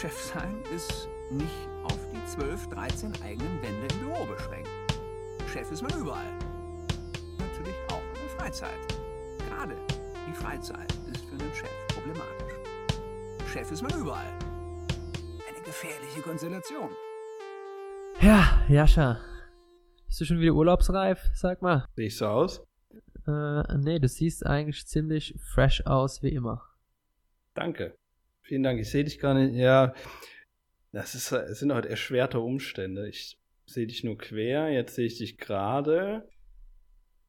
Chef sein ist nicht auf die 12, 13 eigenen Wände im Büro beschränkt. Chef ist man überall. Natürlich auch in der Freizeit. Gerade die Freizeit ist für einen Chef problematisch. Chef ist man überall. Eine gefährliche Konstellation. Ja, Jascha. Bist du schon wieder urlaubsreif? Sag mal. Sehe ich so aus? Äh, nee, du siehst eigentlich ziemlich fresh aus wie immer. Danke. Vielen Dank. Ich sehe dich gar nicht. Ja, das, ist, das sind halt erschwerte Umstände. Ich sehe dich nur quer, jetzt sehe ich dich gerade.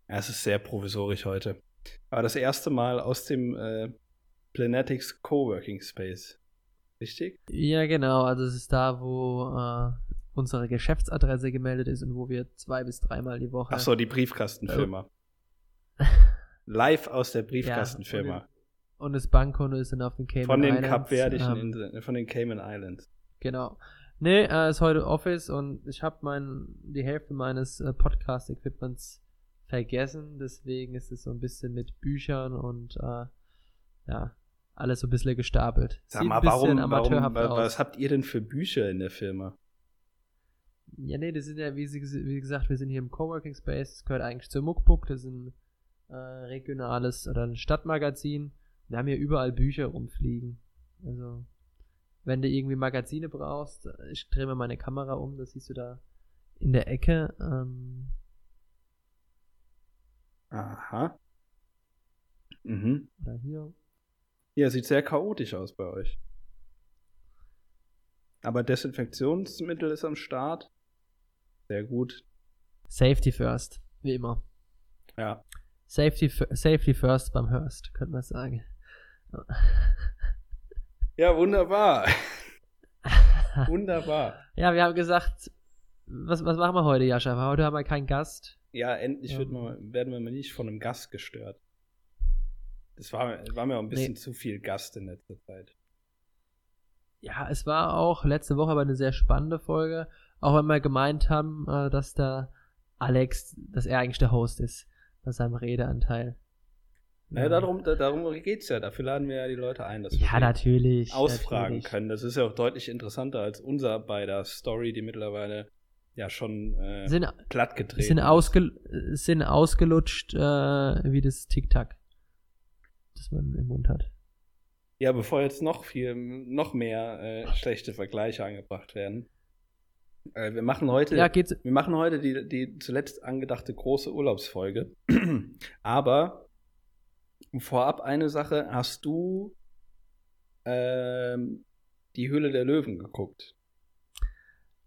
Ja, es ist sehr provisorisch heute. Aber das erste Mal aus dem äh, Planetics Coworking Space. Richtig? Ja, genau. Also es ist da, wo äh, unsere Geschäftsadresse gemeldet ist und wo wir zwei bis dreimal die Woche. Ach so, die Briefkastenfirma. Live aus der Briefkastenfirma. Ja, und das Bankkonto ist dann auf den Cayman von den Islands. Kapverdischen ähm, Inseln, von den Cayman Islands. Genau. Nee, äh, ist heute Office und ich habe mein, die Hälfte meines äh, Podcast-Equipments vergessen. Deswegen ist es so ein bisschen mit Büchern und äh, ja, alles so ein bisschen gestapelt. Sag mal, warum, warum amateurhaft wa- aus. was habt ihr denn für Bücher in der Firma? Ja, nee, das sind ja, wie, sie, wie gesagt, wir sind hier im Coworking Space. Das gehört eigentlich zur Muckbook. Das ist ein äh, regionales oder ein Stadtmagazin. Wir haben hier überall Bücher rumfliegen. Also, wenn du irgendwie Magazine brauchst, ich drehe mal meine Kamera um, das siehst du da in der Ecke. Ähm, Aha. Mhm. oder hier. Ja, sieht sehr chaotisch aus bei euch. Aber Desinfektionsmittel ist am Start. Sehr gut. Safety first, wie immer. Ja. Safety, safety first beim Hurst, könnte man sagen. Ja, wunderbar. wunderbar. ja, wir haben gesagt, was, was machen wir heute, Jascha? Heute haben wir keinen Gast. Ja, endlich Ja. wird man, werden wir mal nicht von einem Gast gestört. Das war, war mir auch ein bisschen Nee. zu viel Gast in letzter Zeit. Ja, es war auch letzte Woche aber eine sehr spannende Folge. Auch wenn wir gemeint haben, äh, dass der Alex, dass er eigentlich der Host ist bei seinem Redeanteil. Naja, darum, da, darum geht's ja. Dafür laden wir ja die Leute ein, dass wir Ja, sie natürlich. ausfragen natürlich. können. Das ist ja auch deutlich interessanter als unser beider Story, die mittlerweile ja schon äh, Sind, platt gedreht sind, ist. ausge, sind ausgelutscht äh, wie das Tic-Tac, das man im Mund hat. Ja, bevor jetzt noch viel, noch mehr äh, schlechte Vergleiche angebracht werden. Äh, wir machen heute, Ja, wir machen heute die, die zuletzt angedachte große Urlaubsfolge. Aber vorab eine Sache: Hast du ähm, die Höhle der Löwen geguckt?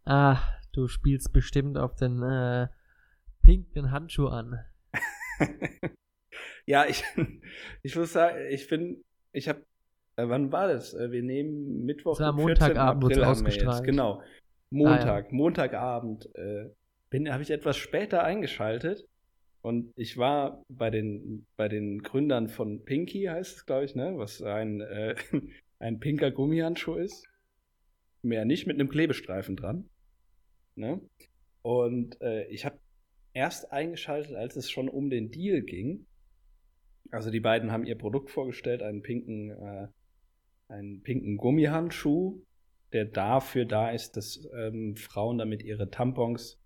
Ah, du spielst bestimmt auf den äh, pinken Handschuh an. ja, ich, ich muss sagen, ich bin, ich habe, äh, wann war das? Äh, wir nehmen Mittwoch, 14. Montagabend, April wir jetzt. ausgestrahlt. Genau, Montag, Montagabend äh, bin, habe ich etwas später eingeschaltet und ich war bei den, bei den Gründern von Pinky, heißt es, glaube ich, ne, was ein, äh, ein pinker Gummihandschuh ist. Mehr nicht, mit einem Klebestreifen dran. Ne? Und äh, ich habe erst eingeschaltet, als es schon um den Deal ging. Also die beiden haben ihr Produkt vorgestellt, einen pinken, äh, einen pinken Gummihandschuh, der dafür da ist, dass ähm, Frauen damit ihre Tampons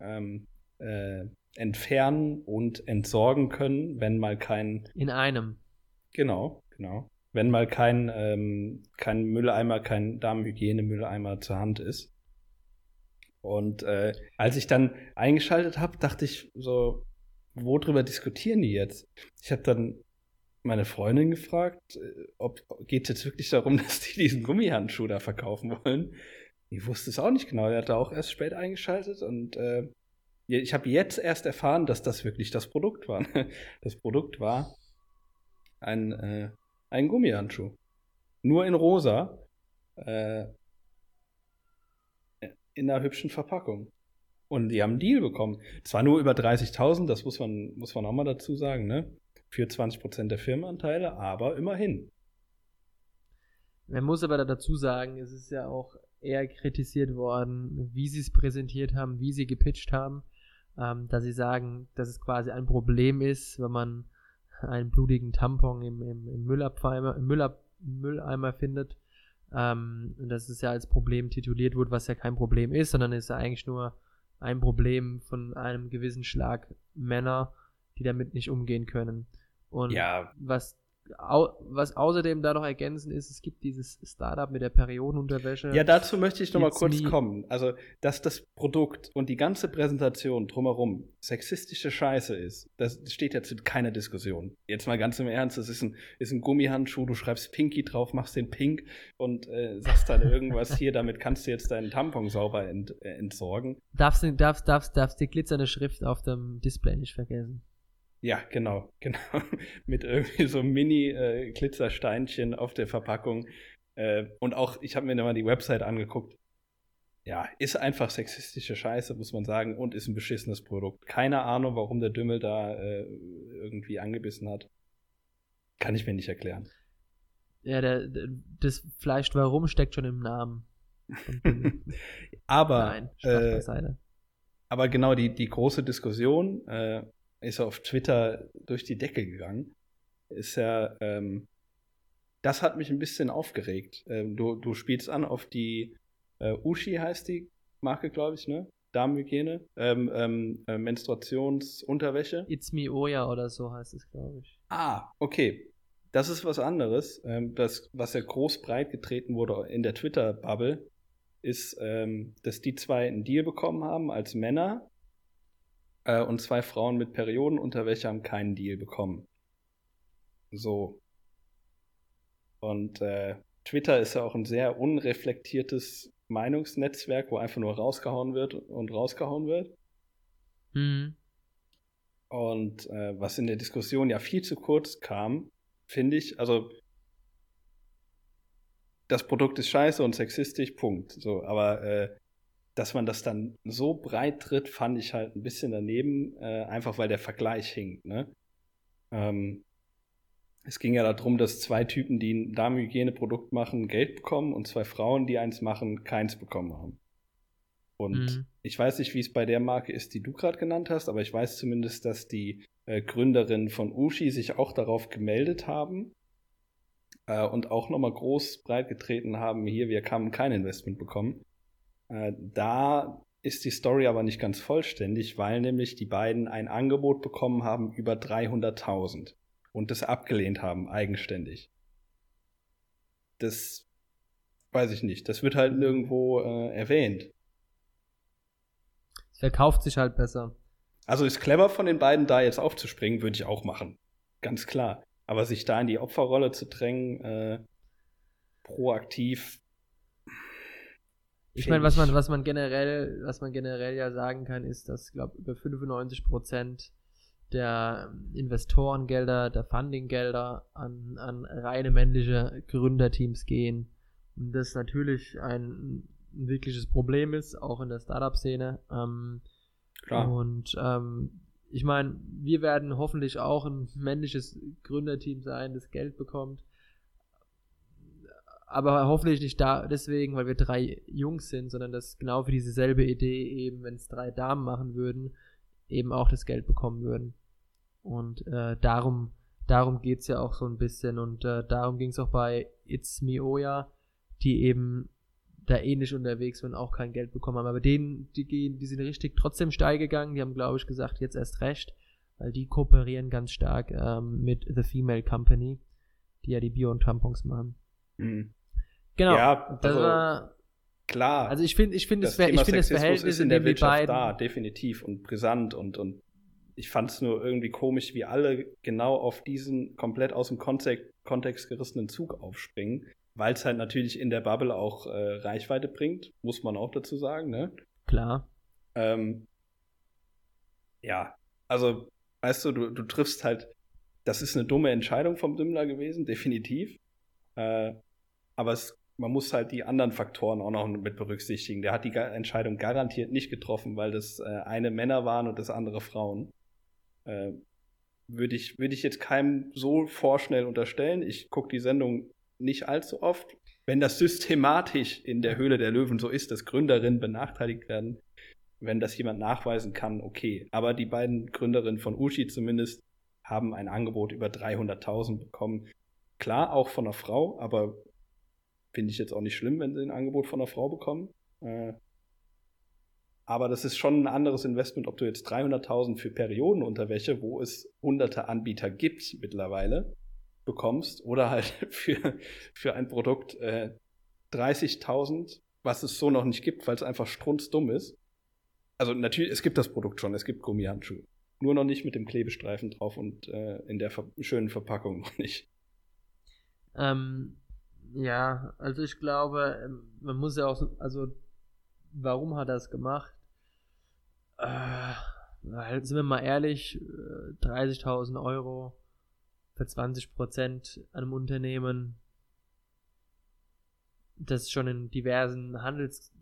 ähm, äh, entfernen und entsorgen können, wenn mal kein, In einem. genau, genau, wenn mal kein, ähm, kein Mülleimer, kein Damenhygiene-Mülleimer zur Hand ist. Und äh, als ich dann eingeschaltet habe, dachte ich so, worüber diskutieren die jetzt? Ich habe dann meine Freundin gefragt, äh, ob geht jetzt wirklich darum, dass die diesen Gummihandschuh da verkaufen wollen. Die wusste es auch nicht genau. Er hatte auch erst spät eingeschaltet und äh, ich habe jetzt erst erfahren, dass das wirklich das Produkt war. Das Produkt war ein, äh, ein Gummihandschuh. Nur in rosa. Äh, in einer hübschen Verpackung. Und die haben einen Deal bekommen. Zwar nur über 30.000, das muss man, muss man auch mal dazu sagen, ne? Für 20% der Firmenanteile, aber immerhin. Man muss aber dazu sagen, es ist ja auch eher kritisiert worden, wie sie es präsentiert haben, wie sie gepitcht haben, ähm, dass sie sagen, dass es quasi ein Problem ist, wenn man einen blutigen Tampon im, im, im, Müllabfeimer, im Müllab, Mülleimer findet, Ähm, und dass es ja als Problem tituliert wurde, was ja kein Problem ist, sondern ist ja eigentlich nur ein Problem von einem gewissen Schlag Männer, die damit nicht umgehen können. Und ja. was was außerdem da noch ergänzen ist, es gibt dieses Startup mit der Periodenunterwäsche. Ja, dazu möchte ich noch mal kurz kommen. Also, dass das Produkt und die ganze Präsentation drumherum sexistische Scheiße ist, das steht ja zu keiner Diskussion. Jetzt mal ganz im Ernst, das ist ein, ist ein Gummihandschuh, du schreibst Pinky drauf, machst den pink und äh, sagst dann irgendwas hier, damit kannst du jetzt deinen Tampon sauber ent, äh, entsorgen. Darfst, darfst, darfst, darfst die glitzernde Schrift auf dem Display nicht vergessen. Ja, genau, genau. Mit irgendwie so Mini-Glitzersteinchen äh, auf der Verpackung. Äh, und auch, ich habe mir nochmal die Website angeguckt. Ja, ist einfach sexistische Scheiße, muss man sagen, und ist ein beschissenes Produkt. Keine Ahnung, warum der Dümmel da äh, irgendwie angebissen hat. Kann ich mir nicht erklären. Ja, der, der, das Fleisch warum steckt schon im Namen. aber, Nein, äh, aber genau die, die große Diskussion, äh, ist auf Twitter durch die Decke gegangen. Ist ja, ähm, das hat mich ein bisschen aufgeregt. Ähm, du, du spielst an auf die äh, Ushi heißt die Marke, glaube ich, ne? Damenhygiene, ähm, ähm, äh, Menstruationsunterwäsche. It's Me Oya oder so heißt es, glaube ich. Ah, okay. Das ist was anderes. Ähm, das, was ja groß breit getreten wurde in der Twitter-Bubble, ist, ähm, dass die zwei einen Deal bekommen haben als Männer äh, und zwei Frauen mit Periodenunterwäsche haben keinen Deal bekommen. So. Und äh, Twitter ist ja auch ein sehr unreflektiertes Meinungsnetzwerk, wo einfach nur rausgehauen wird und rausgehauen wird. Mhm. Und äh, was in der Diskussion ja viel zu kurz kam, finde ich, also das Produkt ist scheiße und sexistisch, Punkt. So, aber äh, dass man das dann so breit tritt, fand ich halt ein bisschen daneben, äh, einfach weil der Vergleich hinkt. Ne? Ähm, es ging ja darum, dass zwei Typen, die ein Damenhygieneprodukt machen, Geld bekommen und zwei Frauen, die eins machen, keins bekommen haben. Und mhm. ich weiß nicht, wie es bei der Marke ist, die du gerade genannt hast, aber ich weiß zumindest, dass die äh, Gründerinnen von Ushi sich auch darauf gemeldet haben äh, und auch nochmal groß breit getreten haben, hier, wir haben kein Investment bekommen. Äh, da ist die Story aber nicht ganz vollständig, weil nämlich die beiden ein Angebot bekommen haben über 300.000 und das abgelehnt haben, eigenständig. Das weiß ich nicht. Das wird halt nirgendwo äh, erwähnt. Es verkauft sich halt besser. Also ist clever von den beiden, da jetzt aufzuspringen, würde ich auch machen. Ganz klar. Aber sich da in die Opferrolle zu drängen, äh, proaktiv, ich meine, was man, was man generell, was man generell ja sagen kann, ist, dass, glaube über 95 Prozent der Investorengelder, der Fundinggelder an, an reine männliche Gründerteams gehen. Und das natürlich ein, ein wirkliches Problem ist, auch in der Startup-Szene. Ähm, Klar. Und ähm, ich meine, wir werden hoffentlich auch ein männliches Gründerteam sein, das Geld bekommt aber hoffentlich nicht da deswegen, weil wir drei Jungs sind, sondern dass genau für dieselbe Idee eben, wenn es drei Damen machen würden, eben auch das Geld bekommen würden. Und äh, darum, darum geht's ja auch so ein bisschen und äh, darum ging's auch bei It's Me Oya, die eben da ähnlich unterwegs waren, auch kein Geld bekommen haben. Aber denen, die gehen, die sind richtig trotzdem steil gegangen, die haben, glaube ich, gesagt, jetzt erst recht, weil die kooperieren ganz stark ähm, mit The Female Company, die ja die Bio- und Tampons machen. Mhm. Genau. Ja, das also, war klar. Also ich finde, ich finde, das, ich finde das Verhältnis ist in der Wirtschaft da, definitiv und brisant und und ich fand es nur irgendwie komisch, wie alle genau auf diesen komplett aus dem Kontext, Kontext gerissenen Zug aufspringen, weil es halt natürlich in der Bubble auch äh, Reichweite bringt, muss man auch dazu sagen, ne? Klar. Ähm, ja, also, weißt du, du, du triffst halt, das ist eine dumme Entscheidung vom Dümmler gewesen, definitiv. Äh, aber es man muss halt die anderen Faktoren auch noch mit berücksichtigen. Der hat die Entscheidung garantiert nicht getroffen, weil das äh, eine Männer waren und das andere Frauen. Äh, Würde ich, würd ich jetzt keinem so vorschnell unterstellen. Ich gucke die Sendung nicht allzu oft. Wenn das systematisch in der Höhle der Löwen so ist, dass Gründerinnen benachteiligt werden, wenn das jemand nachweisen kann, okay. Aber die beiden Gründerinnen von Ushi zumindest haben ein Angebot über 300.000 bekommen. Klar, auch von einer Frau, aber finde ich jetzt auch nicht schlimm, wenn sie ein Angebot von einer Frau bekommen. Äh, aber das ist schon ein anderes Investment, ob du jetzt 300.000 für Periodenunterwäsche, wo es hunderte Anbieter gibt mittlerweile, bekommst oder halt für, für ein Produkt äh, 30.000, was es so noch nicht gibt, weil es einfach strunzdumm ist. Also natürlich, es gibt das Produkt schon, es gibt Gummihandschuhe. Nur noch nicht mit dem Klebestreifen drauf und äh, in der ver schönen Verpackung noch nicht. Ähm, ja, also ich glaube, ähm, man muss ja auch, so, also warum hat er es gemacht? Äh, sind wir mal ehrlich, 30.000 äh, Euro für 20 Prozent an einem Unternehmen, das schon in diversen Handels,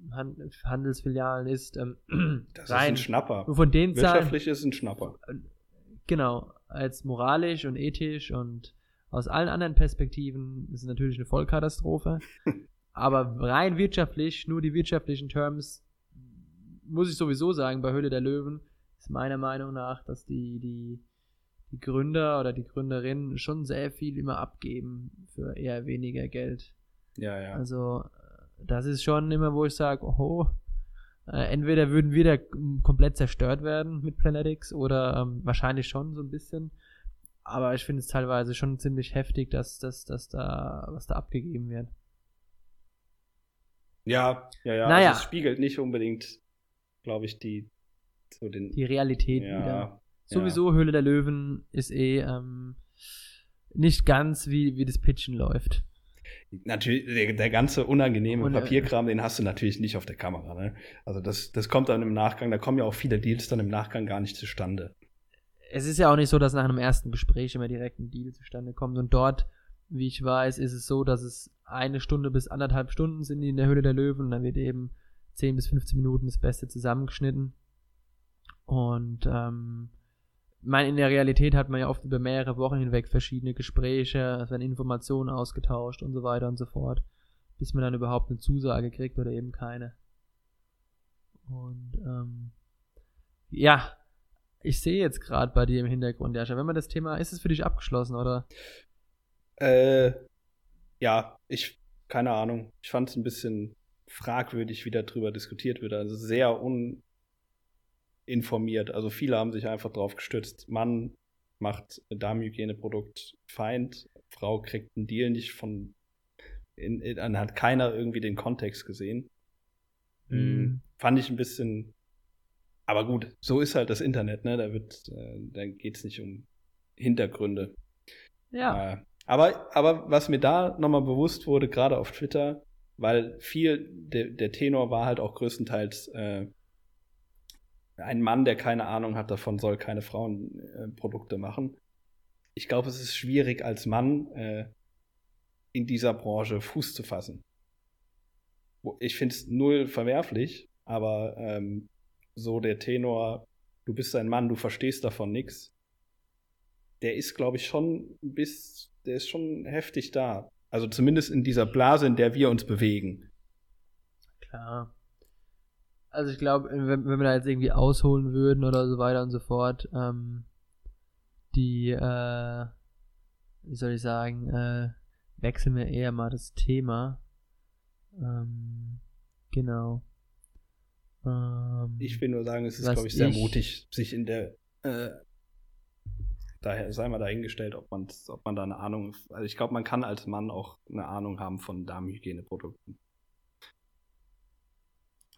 Handelsfilialen ist. Ähm, das rein, ist ein Schnapper. Von den Wirtschaftlich Zahlen, ist ein Schnapper. Genau, als moralisch und ethisch und aus allen anderen Perspektiven ist es natürlich eine Vollkatastrophe. aber rein wirtschaftlich, nur die wirtschaftlichen Terms, muss ich sowieso sagen, bei Höhle der Löwen ist meiner Meinung nach, dass die, die die Gründer oder die Gründerin schon sehr viel immer abgeben für eher weniger Geld. Ja, ja. Also das ist schon immer, wo ich sage, oh, äh, entweder würden wir da komplett zerstört werden mit Planetics oder ähm, wahrscheinlich schon so ein bisschen. Aber ich finde es teilweise schon ziemlich heftig, dass, dass, dass da was da abgegeben wird. Ja, ja, ja. Naja. Also es spiegelt nicht unbedingt, glaube ich, die so den, die Realität ja, wieder. Sowieso Höhle der Löwen ist eh ähm, nicht ganz wie, wie das Pitchen läuft. Natürlich, der, der ganze unangenehme Und, Papierkram, den hast du natürlich nicht auf der Kamera. Ne? Also das, das kommt dann im Nachgang, da kommen ja auch viele Deals dann im Nachgang gar nicht zustande. Es ist ja auch nicht so, dass nach einem ersten Gespräch immer direkt ein Deal zustande kommt. Und dort, wie ich weiß, ist es so, dass es eine Stunde bis anderthalb Stunden sind in der Höhle der Löwen. Und dann wird eben 10 bis 15 Minuten das Beste zusammengeschnitten. Und ähm, meine, in der Realität hat man ja oft über mehrere Wochen hinweg verschiedene Gespräche, es werden Informationen ausgetauscht und so weiter und so fort, bis man dann überhaupt eine Zusage kriegt oder eben keine. Und ähm, ja, ich sehe jetzt gerade bei dir im Hintergrund, Jascha, wenn man das Thema, ist es für dich abgeschlossen, oder? Äh, ja, ich, keine Ahnung. Ich fand es ein bisschen fragwürdig, wie darüber diskutiert wird. Also sehr un, informiert. Also viele haben sich einfach drauf gestützt. Mann macht Darmhygieneprodukt Feind, Frau kriegt einen Deal nicht von, in, in, dann hat keiner irgendwie den Kontext gesehen. Mhm. Fand ich ein bisschen, aber gut, so ist halt das Internet, ne? Da wird, äh, da geht's nicht um Hintergründe. Ja. Äh, aber, aber was mir da nochmal bewusst wurde, gerade auf Twitter, weil viel, der, der Tenor war halt auch größtenteils äh, ein Mann, der keine Ahnung hat davon, soll keine Frauenprodukte äh, machen. Ich glaube, es ist schwierig als Mann äh, in dieser Branche Fuß zu fassen. Ich finde es null verwerflich, aber ähm, so der Tenor, du bist ein Mann, du verstehst davon nichts, der ist, glaube ich, schon bis, der ist schon heftig da. Also zumindest in dieser Blase, in der wir uns bewegen. Klar also ich glaube, wenn, wenn wir da jetzt irgendwie ausholen würden oder so weiter und so fort, ähm, die, äh, wie soll ich sagen, äh, wechseln wir eher mal das Thema. Ähm, genau. Ähm, ich will nur sagen, es ist, glaube ich, sehr ich, mutig, sich in der, äh, daher sei mal dahingestellt, ob man, ob man da eine Ahnung, also ich glaube, man kann als Mann auch eine Ahnung haben von Darmhygieneprodukten.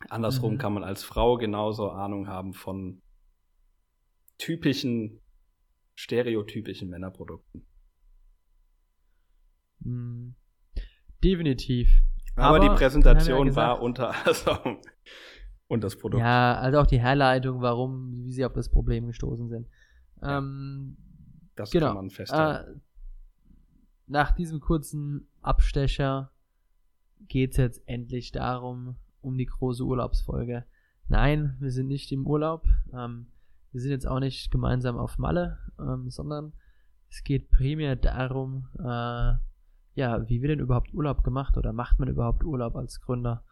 Andersrum mhm. kann man als Frau genauso Ahnung haben von typischen, stereotypischen Männerprodukten. Mhm. Definitiv. Aber, Aber die Präsentation ja war unter also, und das Produkt. Ja, also auch die Herleitung, warum, wie sie auf das Problem gestoßen sind. Ja. Ähm, das genau. kann man festhalten. Äh, nach diesem kurzen Abstecher geht es jetzt endlich darum, um die große Urlaubsfolge. Nein, wir sind nicht im Urlaub. Ähm, wir sind jetzt auch nicht gemeinsam auf Malle, ähm, sondern es geht primär darum, äh, ja, wie wird denn überhaupt Urlaub gemacht oder macht man überhaupt Urlaub als Gründer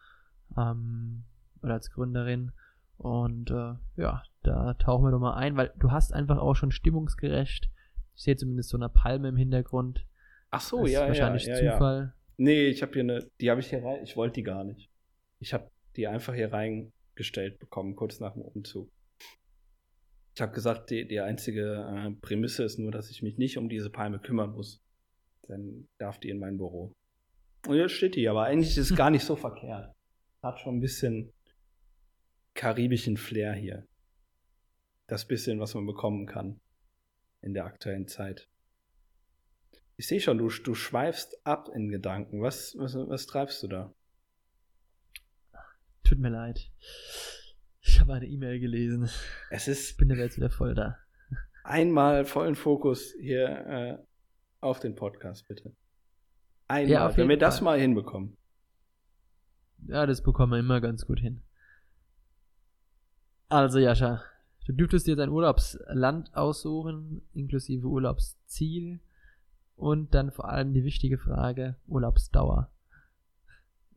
ähm, oder als Gründerin? Und äh, ja, da tauchen wir doch mal ein, weil du hast einfach auch schon stimmungsgerecht. Ich sehe zumindest so eine Palme im Hintergrund. Ach so, ja, wahrscheinlich ja, Zufall. Nee, ich habe hier eine, die habe ich hier rein, ich wollte die gar nicht. Ich habe die einfach hier reingestellt bekommen, kurz nach dem Umzug. Ich habe gesagt, die, die einzige äh, Prämisse ist nur, dass ich mich nicht um diese Palme kümmern muss. Dann darf die in mein Büro. Und jetzt steht die, aber eigentlich ist es gar nicht so verkehrt. Hat schon ein bisschen karibischen Flair hier. Das bisschen, was man bekommen kann in der aktuellen Zeit. Ich sehe schon, du, du schweifst ab in Gedanken. Was, was, was treibst du da? Tut mir leid. Ich habe eine E-Mail gelesen. Es ist. Ich bin jetzt wieder voll da. Einmal vollen Fokus hier äh, auf den Podcast, bitte. Einmal, ja, wenn wir das mal hinbekommen. Ja, das bekommen wir immer ganz gut hin. Also, Jascha, du dürftest dir dein Urlaubsland aussuchen, inklusive Urlaubsziel und dann vor allem die wichtige Frage, Urlaubsdauer.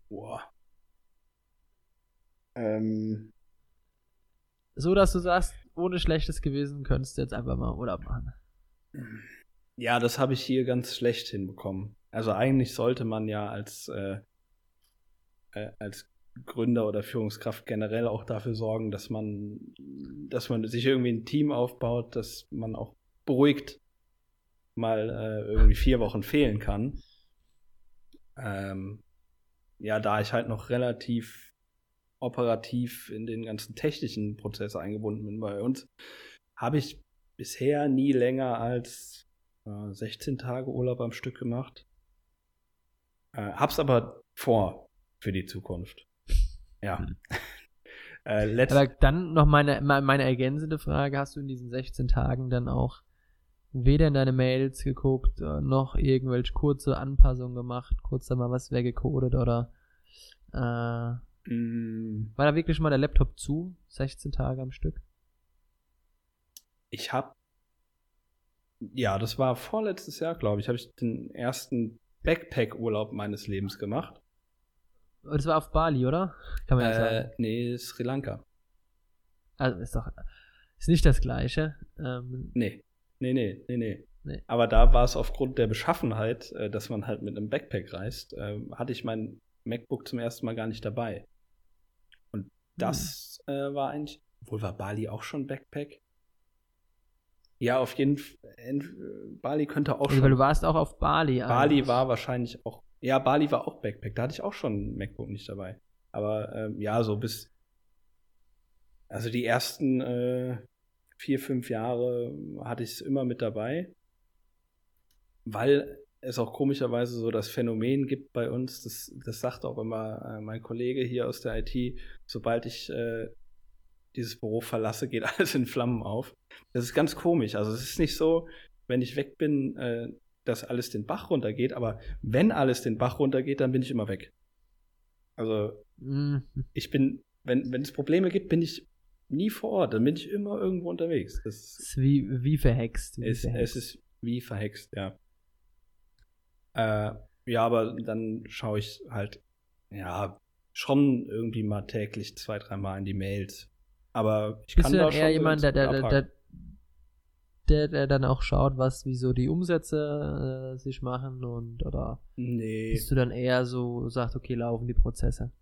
Boah. Ähm. So, dass du sagst, ohne schlechtes Gewissen könntest du jetzt einfach mal Urlaub machen. Ja, das habe ich hier ganz schlecht hinbekommen. Also eigentlich sollte man ja als, äh, äh, als Gründer oder Führungskraft generell auch dafür sorgen, dass man, dass man sich irgendwie ein Team aufbaut, dass man auch beruhigt mal äh, irgendwie vier Wochen fehlen kann. Ähm, ja, da ich halt noch relativ operativ in den ganzen technischen Prozess eingebunden bin bei uns, habe ich bisher nie länger als äh, 16 Tage Urlaub am Stück gemacht. Äh, hab's aber vor für die Zukunft. Ja. Hm. äh, aber dann noch meine, meine ergänzende Frage, hast du in diesen 16 Tagen dann auch weder in deine Mails geguckt, äh, noch irgendwelche kurze Anpassungen gemacht, kurz da mal was weggecodet oder äh, mm. war da wirklich mal der Laptop zu, 16 Tage am Stück? Ich hab ja, das war vorletztes Jahr, glaube ich, habe ich den ersten Backpack-Urlaub meines Lebens gemacht. Das war auf Bali, oder? Kann man ja äh, sagen. Nee, Sri Lanka. Also ist doch ist nicht das gleiche. Ähm, nee. Nee, nee, nee, nee. Nee. Aber da war es aufgrund der Beschaffenheit, äh, dass man halt mit einem Backpack reist, äh, hatte ich mein MacBook zum ersten Mal gar nicht dabei. Und das hm. äh, war eigentlich, wohl war Bali auch schon Backpack? Ja, auf jeden Fall. Bali könnte auch also, schon. Weil du warst auch auf Bali. Bali eigentlich. war wahrscheinlich auch. Ja, Bali war auch Backpack. Da hatte ich auch schon ein MacBook nicht dabei. Aber ähm, ja, so bis. Also die ersten äh, vier, fünf Jahre hatte ich es immer mit dabei, weil es auch komischerweise so das Phänomen gibt bei uns, das, das sagt auch immer äh, mein Kollege hier aus der IT, sobald ich äh, dieses Büro verlasse, geht alles in Flammen auf. Das ist ganz komisch. Also es ist nicht so, wenn ich weg bin, äh, dass alles den Bach runtergeht, aber wenn alles den Bach runtergeht, dann bin ich immer weg. Also mhm. ich bin, wenn, wenn es Probleme gibt, bin ich nie vor Ort, dann bin ich immer irgendwo unterwegs. Das ist wie, wie verhext. Wie es, verhext. es ist wie verhext, ja. Äh, ja, aber dann schaue ich halt, ja, schon irgendwie mal täglich zwei, dreimal in die Mails. Aber ich Bist kann du da dann schon eher jemand, der, der, der, der, der dann auch schaut, was, wie so die Umsätze äh, sich machen und oder nee. bist du dann eher so, sagt, okay, laufen die Prozesse?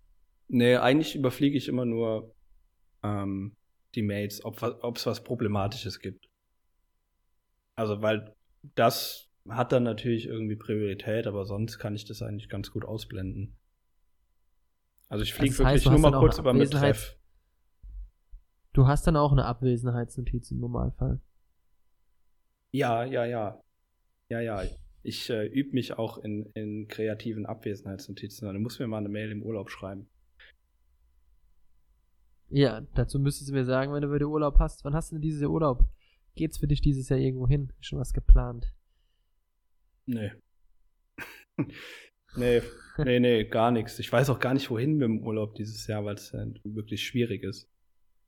Nee, eigentlich überfliege ich immer nur ähm, die Mails, ob es was Problematisches gibt. Also, weil das hat dann natürlich irgendwie Priorität, aber sonst kann ich das eigentlich ganz gut ausblenden. Also ich fliege wirklich heißt, nur mal kurz über Betreff. Du hast dann auch eine Abwesenheitsnotiz im Normalfall. Ja, ja, ja. Ja, ja. Ich äh, übe mich auch in, in kreativen Abwesenheitsnotizen. Du musst mir mal eine Mail im Urlaub schreiben. Ja, dazu müsstest du mir sagen, wenn du wieder Urlaub hast. Wann hast du denn dieses Jahr Urlaub? Geht's für dich dieses Jahr irgendwo hin? Schon was geplant? Nee. nee, nee, nee, gar nichts. Ich weiß auch gar nicht, wohin mit dem Urlaub dieses Jahr, weil es äh, wirklich schwierig ist.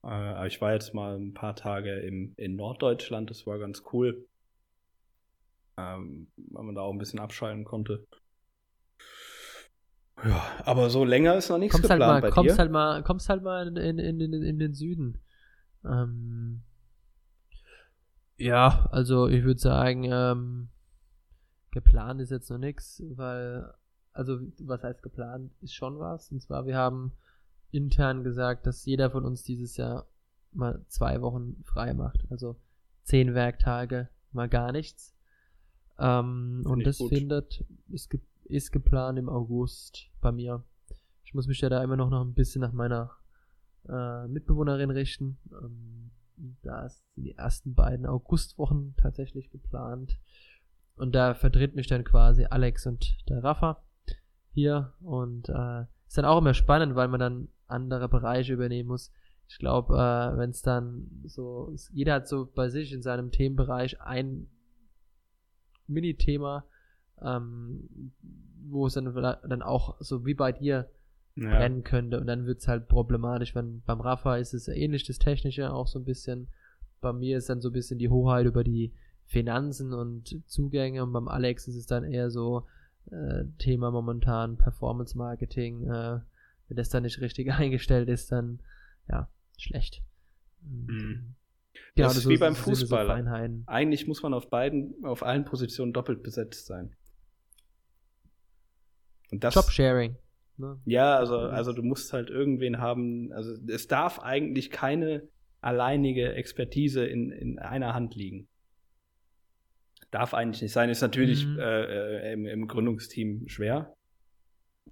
Äh, aber ich war jetzt mal ein paar Tage im, in Norddeutschland, das war ganz cool. Ähm, weil man da auch ein bisschen abschalten konnte. Ja, aber so länger ist noch nichts kommst geplant halt mal, bei kommst dir. Halt mal, kommst halt mal in, in, in, in den Süden. Ähm, ja, also ich würde sagen, ähm, geplant ist jetzt noch nichts, weil also was heißt geplant, ist schon was. Und zwar, wir haben intern gesagt, dass jeder von uns dieses Jahr mal zwei Wochen frei macht. Also zehn Werktage, mal gar nichts. Ähm, und das gut. findet, ist, ge ist geplant im August bei mir. Ich muss mich ja da immer noch, noch ein bisschen nach meiner äh, Mitbewohnerin richten. Ähm, da sind die ersten beiden Augustwochen tatsächlich geplant. Und da vertritt mich dann quasi Alex und der Rafa hier. Und äh, ist dann auch immer spannend, weil man dann andere Bereiche übernehmen muss. Ich glaube, äh, wenn es dann so, jeder hat so bei sich in seinem Themenbereich ein Mini-Thema, ähm, wo es dann, dann auch so wie bei dir ja. brennen könnte. Und dann wird es halt problematisch, wenn beim Rafa ist es ähnlich das Technische auch so ein bisschen. Bei mir ist dann so ein bisschen die Hoheit über die Finanzen und Zugänge und beim Alex ist es dann eher so äh, Thema momentan Performance Marketing. Äh, wenn das dann nicht richtig eingestellt ist, dann ja, schlecht. Mhm. Genau, das ist wie beim Fußball. So Eigentlich muss man auf beiden, auf allen Positionen doppelt besetzt sein. Und das, Job-Sharing. Ne? Ja, also, also du musst halt irgendwen haben, also es darf eigentlich keine alleinige Expertise in, in einer Hand liegen. Darf eigentlich nicht sein, ist natürlich mhm. äh, äh im, im, Gründungsteam schwer.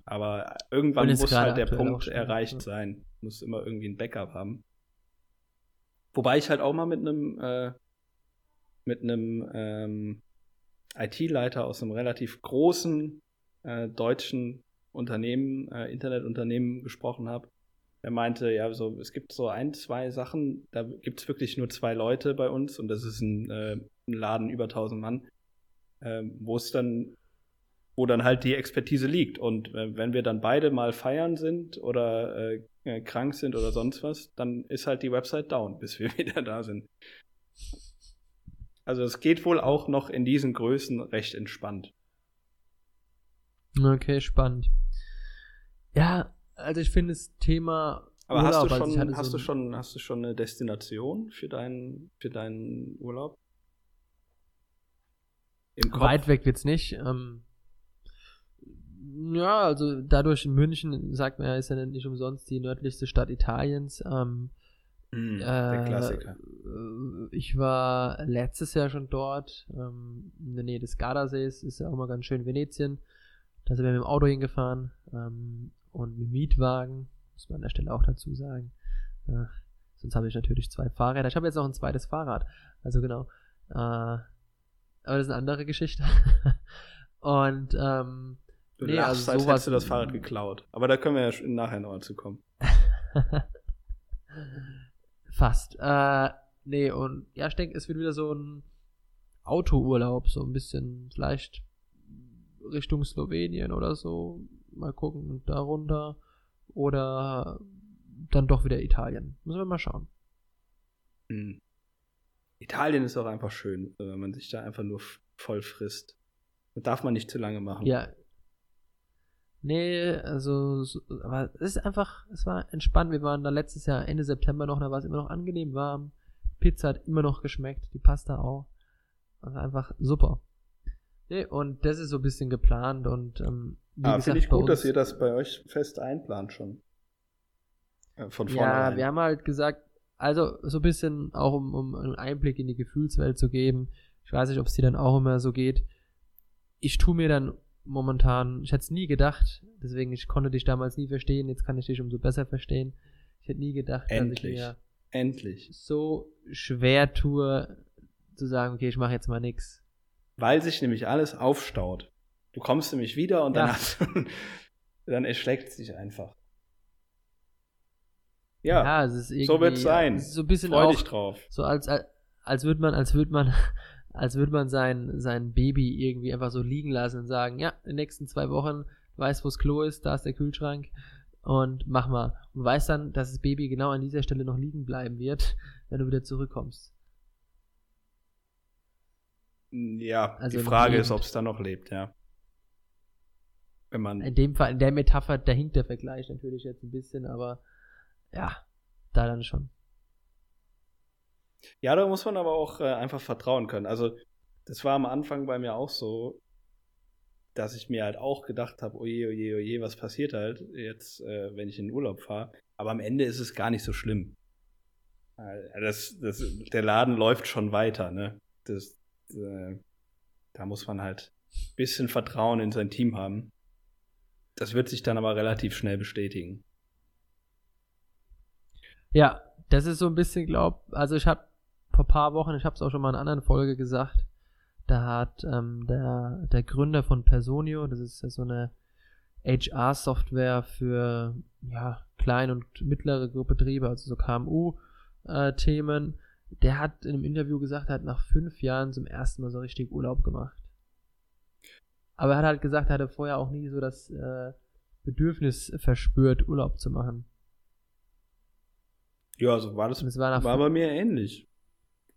Aber irgendwann muss halt der Punkt erreicht ja. sein. Muss immer irgendwie ein Backup haben. Wobei ich halt auch mal mit einem äh, mit einem ähm, IT-Leiter aus einem relativ großen äh, deutschen Unternehmen, äh, Internetunternehmen gesprochen habe. Er meinte, ja, so, es gibt so ein, zwei Sachen, da gibt es wirklich nur zwei Leute bei uns und das ist ein, äh, ein Laden über 1000 Mann, äh, wo es dann, wo dann halt die Expertise liegt. Und äh, wenn wir dann beide mal feiern sind oder äh, äh, krank sind oder sonst was, dann ist halt die Website down, bis wir wieder da sind. Also es geht wohl auch noch in diesen Größen recht entspannt. Okay, spannend. Ja, also ich finde das Thema. Aber Urlaub, hast, du also schon, hast, so du schon, hast du schon eine Destination für deinen, für deinen Urlaub? Weit weg wird's nicht. Ähm, ja, also dadurch in München, sagt man ja, ist ja nicht umsonst die nördlichste Stadt Italiens. Ähm, mm, der äh, Klassiker. Ich war letztes Jahr schon dort, ähm, in der Nähe des Gardasees, ist ja auch mal ganz schön Venetien. Da sind wir mit dem Auto hingefahren ähm, und mit Mietwagen, muss man an der Stelle auch dazu sagen. Äh, sonst habe ich natürlich zwei Fahrräder. Ich habe jetzt noch ein zweites Fahrrad. Also genau. Äh, aber das ist eine andere Geschichte. und ähm, Du nee, lachst, also als hättest du das Fahrrad geklaut. Aber da können wir ja nachher noch dazu kommen. Fast. Äh, nee, und ja, ich denke, es wird wieder so ein Autourlaub, so ein bisschen vielleicht Richtung Slowenien oder so. Mal gucken, darunter. Oder dann doch wieder Italien. Müssen wir mal schauen. Hm. Italien ist auch einfach schön, wenn man sich da einfach nur voll frisst. Das darf man nicht zu lange machen. Ja, Nee, also, so, aber es ist einfach, es war entspannt. Wir waren da letztes Jahr Ende September noch, da war es immer noch angenehm warm. Pizza hat immer noch geschmeckt, die Pasta auch. Also einfach super. Nee, und das ist so ein bisschen geplant und ähm, wie ah, finde ich gut, dass ihr das bei euch fest einplant schon. Äh, von vornherein. Ja, wir haben halt gesagt, also so ein bisschen auch um, um einen Einblick in die Gefühlswelt zu geben. Ich weiß nicht, ob es dir dann auch immer so geht. Ich tue mir dann momentan, ich hätte es nie gedacht, deswegen ich konnte dich damals nie verstehen, jetzt kann ich dich umso besser verstehen. Ich hätte nie gedacht, Endlich. dass ich mir Endlich. so schwer tue, zu sagen, okay, ich mache jetzt mal nichts. Weil sich nämlich alles aufstaut. Du kommst nämlich wieder und dann, ja. du, dann erschlägt es dich einfach. Ja, ja so wird es sein. So ein bisschen Freu auch, dich drauf. So als, als, als würde man, als würde man als würde man sein, sein Baby irgendwie einfach so liegen lassen und sagen, ja, in den nächsten zwei Wochen, du weißt, wo das Klo ist, da ist der Kühlschrank und mach mal. Und weiß dann, dass das Baby genau an dieser Stelle noch liegen bleiben wird, wenn du wieder zurückkommst. Ja, also die Frage ist, ob es da noch lebt, ja. Wenn man in dem Fall, in der Metapher, da hinkt der Vergleich natürlich jetzt ein bisschen, aber ja, da dann schon. Ja, da muss man aber auch äh, einfach vertrauen können. Also, das war am Anfang bei mir auch so. dass ich mir halt auch gedacht habe, oje, oje, oje, was passiert halt jetzt, äh, wenn ich in den Urlaub fahre. Aber am Ende ist es gar nicht so schlimm. Äh, das, das, der Laden läuft schon weiter, ne? Das, äh, da muss man halt ein bisschen Vertrauen in sein Team haben. Das wird sich dann aber relativ schnell bestätigen. Ja, das ist so ein bisschen, glaub, also ich habe vor ein paar Wochen, ich habe es auch schon mal in einer anderen Folge gesagt, da hat ähm, der, der Gründer von Personio, das ist ja so eine HR-Software für ja, kleine und mittlere Betriebe, also so KMU-Themen, äh, der hat in einem Interview gesagt, er hat nach fünf Jahren zum ersten Mal so richtig Urlaub gemacht. Aber er hat halt gesagt, er hatte vorher auch nie so das äh, Bedürfnis verspürt, Urlaub zu machen. Ja, so war das. das war, war bei mir ähnlich.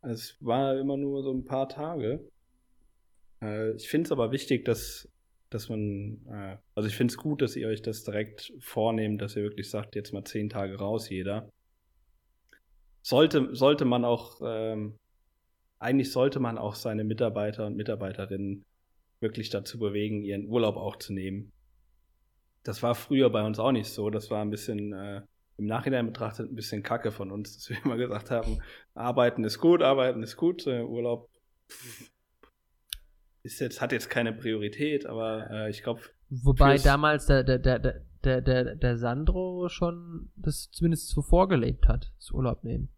Es war immer nur so ein paar Tage. Äh, ich finde es aber wichtig, dass, dass man, äh, also ich finde es gut, dass ihr euch das direkt vornehmt, dass ihr wirklich sagt, jetzt mal zehn Tage raus, jeder. Sollte, sollte man auch, ähm, eigentlich sollte man auch seine Mitarbeiter und Mitarbeiterinnen wirklich dazu bewegen, ihren Urlaub auch zu nehmen. Das war früher bei uns auch nicht so. Das war ein bisschen äh, im Nachhinein betrachtet ein bisschen Kacke von uns, dass wir immer gesagt haben, arbeiten ist gut, arbeiten ist gut, äh, Urlaub ist jetzt, hat jetzt keine Priorität, aber äh, ich glaube. Wobei damals der, der, der, der, der, der Sandro schon das zumindest so vorgelebt hat, das Urlaub nehmen.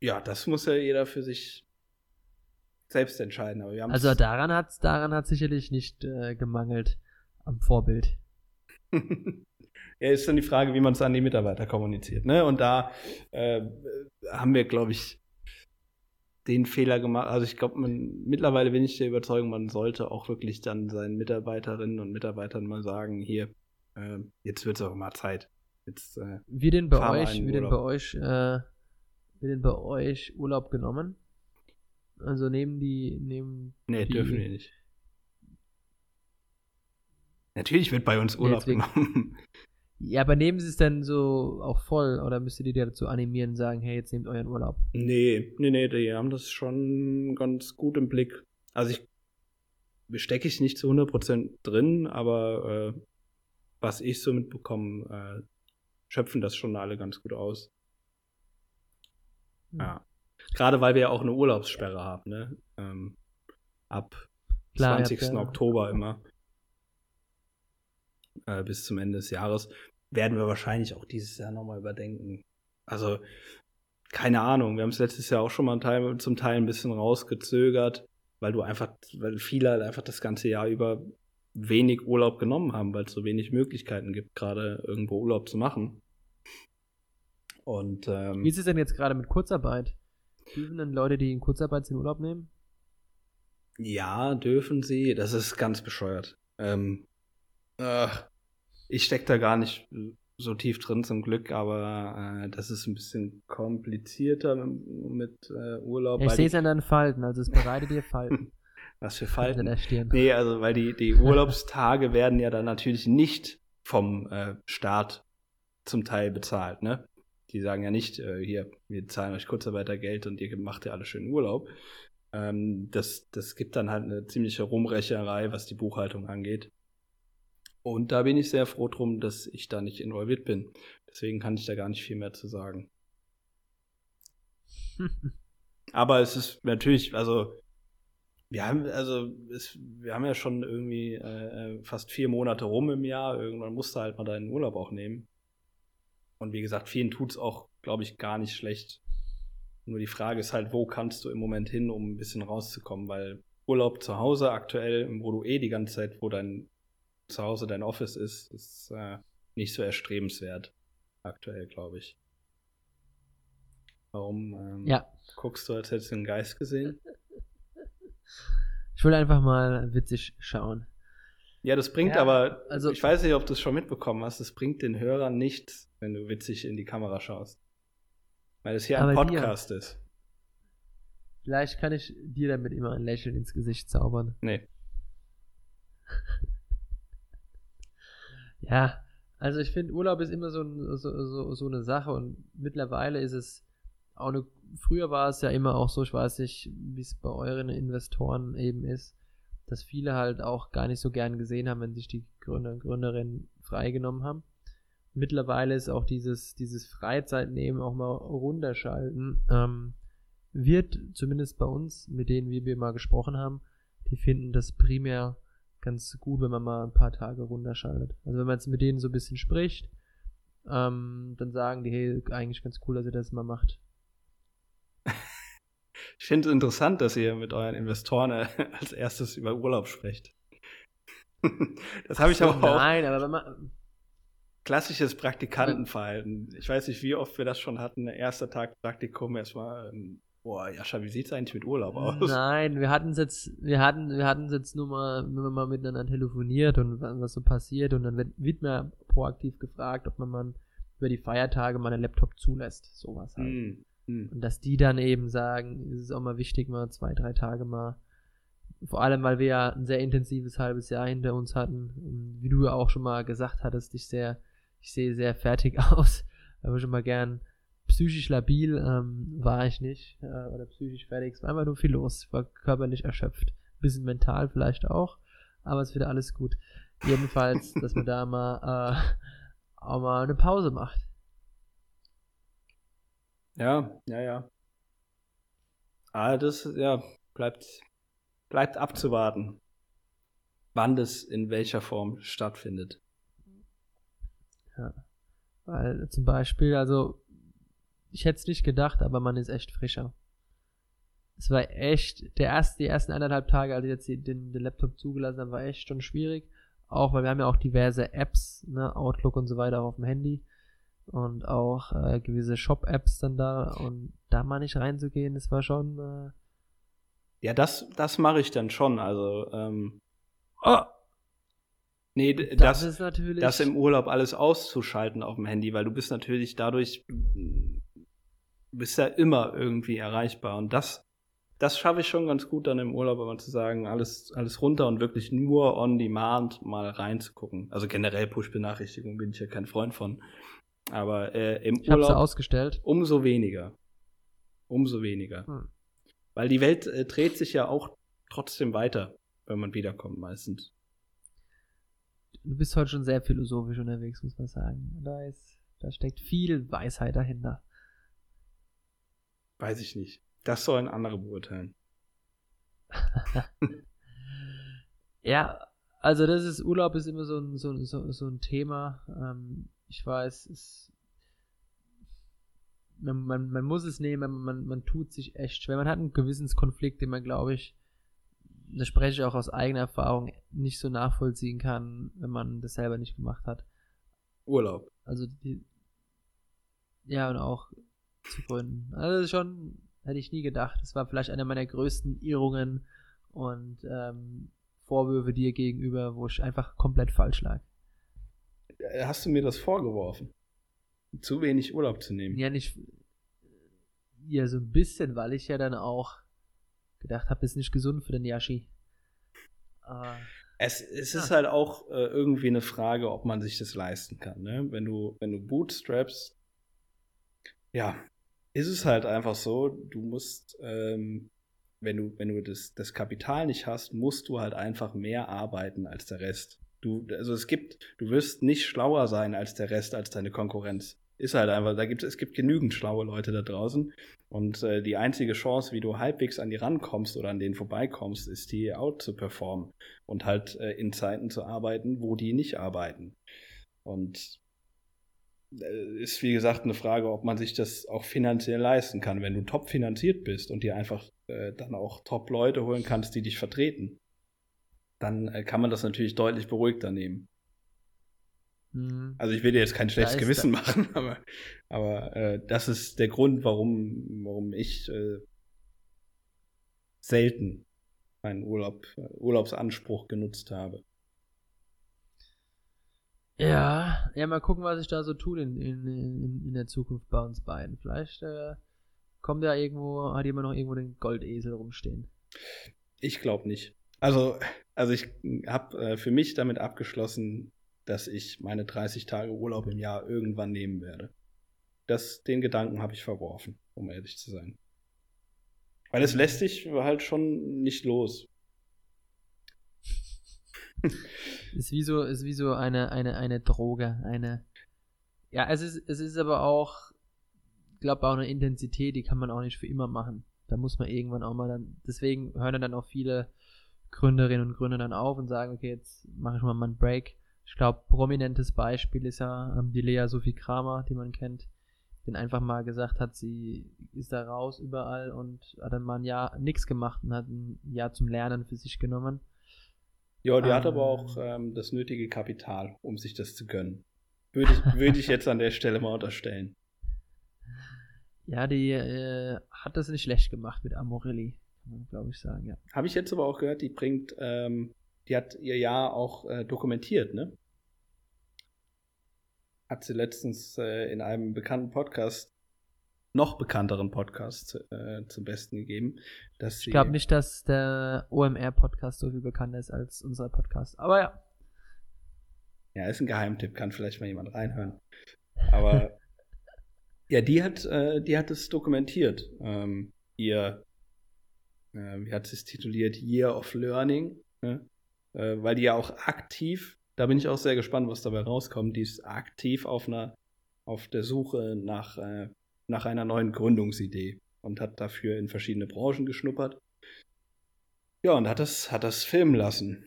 Ja, das muss ja jeder für sich selbst entscheiden. Aber wir also daran hat daran hat sicherlich nicht äh, gemangelt am Vorbild. ja, ist dann die Frage, wie man es an die Mitarbeiter kommuniziert. Ne? Und da äh, haben wir, glaube ich, den Fehler gemacht. Also ich glaube, mittlerweile bin ich der Überzeugung, man sollte auch wirklich dann seinen Mitarbeiterinnen und Mitarbeitern mal sagen, hier, äh, jetzt wird es auch mal Zeit. Jetzt, äh, wie denn bei euch, wie denn bei euch, äh, wie denn bei euch Urlaub genommen? Also nehmen die, nehmen. Nee, die, dürfen wir nicht. Natürlich wird bei uns Urlaub nee, genommen. Ja, aber nehmen Sie es denn so auch voll oder müsst ihr die dazu animieren und sagen, hey, jetzt nehmt euren Urlaub? Nee, nee, nee, die haben das schon ganz gut im Blick. Also ich stecke ich nicht zu 100% drin, aber äh, was ich so mitbekomme, äh, schöpfen das schon alle ganz gut aus. Hm. Ja. Gerade weil wir ja auch eine Urlaubssperre haben, ne? Ähm, ab Klar, 20. Ja, Oktober immer. Äh, bis zum Ende des Jahres werden wir wahrscheinlich auch dieses Jahr nochmal überdenken. Also, keine Ahnung, wir haben es letztes Jahr auch schon mal Teil, zum Teil ein bisschen rausgezögert, weil du einfach, weil viele halt einfach das ganze Jahr über wenig Urlaub genommen haben, weil es so wenig Möglichkeiten gibt, gerade irgendwo Urlaub zu machen. Und ähm, wie ist es denn jetzt gerade mit Kurzarbeit? Dürfen denn Leute, die in Kurzarbeit sind, Urlaub nehmen? Ja, dürfen sie. Das ist ganz bescheuert. Ähm, äh, ich stecke da gar nicht so tief drin zum Glück, aber äh, das ist ein bisschen komplizierter mit, mit äh, Urlaub. Ich sehe es an deinen Falten, also es bereitet dir Falten. Was für Falten? Nee, also weil die, die Urlaubstage werden ja dann natürlich nicht vom äh, Staat zum Teil bezahlt, ne? Die sagen ja nicht, äh, hier, wir zahlen euch Kurzarbeitergeld und ihr macht ja alle schön Urlaub. Ähm, das, das gibt dann halt eine ziemliche Rumrecherei, was die Buchhaltung angeht. Und da bin ich sehr froh drum, dass ich da nicht involviert bin. Deswegen kann ich da gar nicht viel mehr zu sagen. Aber es ist natürlich, also wir haben, also es, wir haben ja schon irgendwie äh, äh, fast vier Monate rum im Jahr. Irgendwann musst du halt mal deinen Urlaub auch nehmen. Und wie gesagt, vielen tut es auch, glaube ich, gar nicht schlecht. Nur die Frage ist halt, wo kannst du im Moment hin, um ein bisschen rauszukommen? Weil Urlaub zu Hause aktuell, wo du eh die ganze Zeit, wo dein zu Hause dein Office ist, ist äh, nicht so erstrebenswert. Aktuell, glaube ich. Warum ähm, ja. guckst du, als hättest du einen Geist gesehen? Ich will einfach mal witzig schauen. Ja, das bringt ja, aber, also, ich weiß nicht, ob du es schon mitbekommen hast, das bringt den Hörern nichts, wenn du witzig in die Kamera schaust. Weil es hier ein Podcast dir, ist. Vielleicht kann ich dir damit immer ein Lächeln ins Gesicht zaubern. Nee. Ja, also ich finde, Urlaub ist immer so, so, so, so eine Sache und mittlerweile ist es auch eine, früher war es ja immer auch so, ich weiß nicht, wie es bei euren Investoren eben ist, dass viele halt auch gar nicht so gern gesehen haben, wenn sich die Gründer und Gründerinnen freigenommen haben. Mittlerweile ist auch dieses, dieses Freizeitnehmen auch mal runterschalten, ähm, wird zumindest bei uns, mit denen wie wir mal gesprochen haben, die finden das primär ganz gut, wenn man mal ein paar Tage runterschaltet. Also wenn man jetzt mit denen so ein bisschen spricht, ähm, dann sagen die, hey, eigentlich ganz cool, dass ihr das mal macht. Ich finde es interessant, dass ihr mit euren Investoren äh, als erstes über Urlaub sprecht. das habe ich so, auch. Nein, aber wenn man. Klassisches Praktikantenverhalten. Ich weiß nicht, wie oft wir das schon hatten. Erster Tag Praktikum erstmal. Boah, Jascha, wie sieht es eigentlich mit Urlaub aus? Nein, wir hatten es jetzt, wir hatten, wir hatten jetzt nur mal, wenn wir mal miteinander telefoniert und was so passiert und dann wird, wird mir proaktiv gefragt, ob man mal über die Feiertage mal einen Laptop zulässt. Sowas halt. Mm. Hm. Und dass die dann eben sagen, es ist auch mal wichtig, mal zwei, drei Tage mal. Vor allem, weil wir ja ein sehr intensives halbes Jahr hinter uns hatten. Und wie du ja auch schon mal gesagt hattest, ich sehr, ich sehe sehr fertig aus. Aber schon mal gern psychisch labil ähm, war ich nicht. Äh, oder psychisch fertig. Es war einfach nur viel los. Ich war körperlich erschöpft. Ein bisschen mental vielleicht auch. Aber es wird alles gut. Jedenfalls, dass man da mal äh, auch mal eine Pause macht. Ja, ja, ja. Ah, das, ja, bleibt, bleibt abzuwarten, wann das in welcher Form stattfindet. Ja. Weil zum Beispiel, also, ich hätte es nicht gedacht, aber man ist echt frischer. Es war echt, der erste, die ersten eineinhalb Tage, als ich jetzt den, den Laptop zugelassen habe, war echt schon schwierig. Auch, weil wir haben ja auch diverse Apps, ne, Outlook und so weiter auf dem Handy und auch äh, gewisse Shop-Apps dann da und da mal nicht reinzugehen, das war schon. Äh ja, das, das mache ich dann schon. Also, ähm, oh. Nee, das, das, ist natürlich das im Urlaub alles auszuschalten auf dem Handy, weil du bist natürlich dadurch bist ja immer irgendwie erreichbar und das das schaffe ich schon ganz gut dann im Urlaub, aber zu sagen, alles alles runter und wirklich nur on demand mal reinzugucken. Also generell Push-Benachrichtigungen bin ich ja kein Freund von. Aber äh, im ich Urlaub ausgestellt. umso weniger. Umso weniger. Hm. Weil die Welt äh, dreht sich ja auch trotzdem weiter, wenn man wiederkommt meistens. Du bist heute schon sehr philosophisch unterwegs, muss man sagen. Da, ist, da steckt viel Weisheit dahinter. Weiß ich nicht. Das sollen andere beurteilen. ja, also das ist Urlaub ist immer so ein, so, so, so ein Thema. Ähm, ich weiß, es, man, man, man muss es nehmen, man, man tut sich echt schwer. Man hat einen Gewissenskonflikt, den man, glaube ich, das spreche ich auch aus eigener Erfahrung, nicht so nachvollziehen kann, wenn man das selber nicht gemacht hat. Urlaub. Also die, ja, und auch zu gründen. Also schon, hätte ich nie gedacht. Das war vielleicht eine meiner größten Irrungen und ähm, Vorwürfe dir gegenüber, wo ich einfach komplett falsch lag. Äh, hast du mir das vorgeworfen? Zu wenig Urlaub zu nehmen. Ja, nicht. Ja, so ein bisschen, weil ich ja dann auch gedacht habe, ist nicht gesund für den Yashi. Uh, es, es ja. ist halt auch äh, irgendwie eine Frage, ob man sich das leisten kann. Ne? Wenn du, wenn du bootstraps, ja, ist es halt einfach so, du musst, ähm, wenn du, wenn du das, das Kapital nicht hast, musst du halt einfach mehr arbeiten als der Rest. Du, also es gibt, du wirst nicht schlauer sein als der Rest, als deine Konkurrenz. Ist halt einfach, da gibt es gibt genügend schlaue Leute da draußen. Und äh, die einzige Chance, wie du halbwegs an die rankommst oder an denen vorbeikommst, ist die out zu performen und halt äh, in Zeiten zu arbeiten, wo die nicht arbeiten. Und ist wie gesagt eine Frage, ob man sich das auch finanziell leisten kann. Wenn du top finanziert bist und dir einfach äh, dann auch top Leute holen kannst, die dich vertreten, dann äh, kann man das natürlich deutlich beruhigter nehmen. Mhm. Also ich will dir jetzt kein schlechtes Gewissen machen, aber, aber äh, das ist der Grund, warum, warum ich äh, selten meinen Urlaub, Urlaubsanspruch genutzt habe. Ja, ja, mal gucken, was ich da so tue in, in, in, in der Zukunft bei uns beiden. Vielleicht äh, kommt ja irgendwo, hat jemand noch irgendwo den Goldesel rumstehen. Ich glaube nicht. Also, also ich habe äh, für mich damit abgeschlossen, dass ich meine 30 Tage Urlaub im Jahr irgendwann nehmen werde. Das, den Gedanken habe ich verworfen, um ehrlich zu sein. Weil es lässt sich halt schon nicht los. ist wie so, ist wie so eine, eine, eine Droge, eine. Ja, es ist, es ist aber auch, glaube, auch eine Intensität, die kann man auch nicht für immer machen. Da muss man irgendwann auch mal dann, deswegen hören dann auch viele Gründerinnen und Gründer dann auf und sagen, okay, jetzt mache ich mal einen Break. Ich glaube, prominentes Beispiel ist ja ähm, die Lea Sophie Kramer, die man kennt, den einfach mal gesagt hat, sie ist da raus überall und hat dann mal ein Jahr nichts gemacht und hat ein Jahr zum Lernen für sich genommen. Ja, die ähm, hat aber auch ähm, das nötige Kapital, um sich das zu gönnen. Würde ich, würde ich jetzt an der Stelle mal unterstellen. Ja, die äh, hat das nicht schlecht gemacht mit Amorelli, kann man glaube ich sagen, ja. Habe ich jetzt aber auch gehört, die bringt, ähm, die hat ihr Jahr auch äh, dokumentiert, ne? Hat sie letztens äh, in einem bekannten Podcast, noch bekannteren Podcast äh, zum Besten gegeben. Dass ich glaube nicht, dass der OMR-Podcast so viel bekannter ist als unser Podcast, aber ja. Ja, ist ein Geheimtipp, kann vielleicht mal jemand reinhören. Aber ja, die hat, äh, die hat es dokumentiert. Ähm, ihr, äh, wie hat sie es tituliert? Year of Learning. Ne? Äh, weil die ja auch aktiv, da bin ich auch sehr gespannt, was dabei rauskommt, die ist aktiv auf einer, auf der Suche nach, äh, nach einer neuen Gründungsidee und hat dafür in verschiedene Branchen geschnuppert. Ja, und hat das, hat das filmen lassen.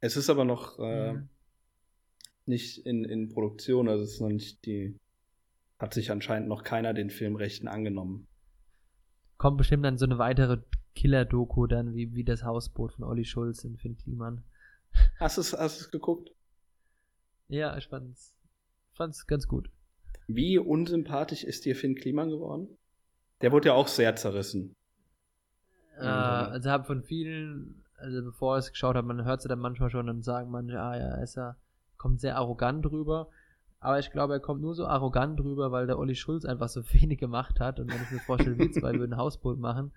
Es ist aber noch äh, mhm. nicht in, in Produktion, also es ist noch nicht die, hat sich anscheinend noch keiner den Filmrechten angenommen. Kommt bestimmt dann so eine weitere Killer-Doku dann, wie, wie das Hausboot von Olli Schulz in Finn Kliman. Hast du es geguckt? Ja, ich fand's, fand's ganz gut. Wie unsympathisch ist dir Finn Kliman geworden? Der wurde ja auch sehr zerrissen. Äh, also habe von vielen, also bevor ich es geschaut habe, man hört sie dann manchmal schon und sagen manche, ah ja, ist er, kommt sehr arrogant rüber. Aber ich glaube, er kommt nur so arrogant drüber, weil der Olli Schulz einfach so wenig gemacht hat. Und wenn ich mir vorstelle, wir zwei würden Hausboot machen,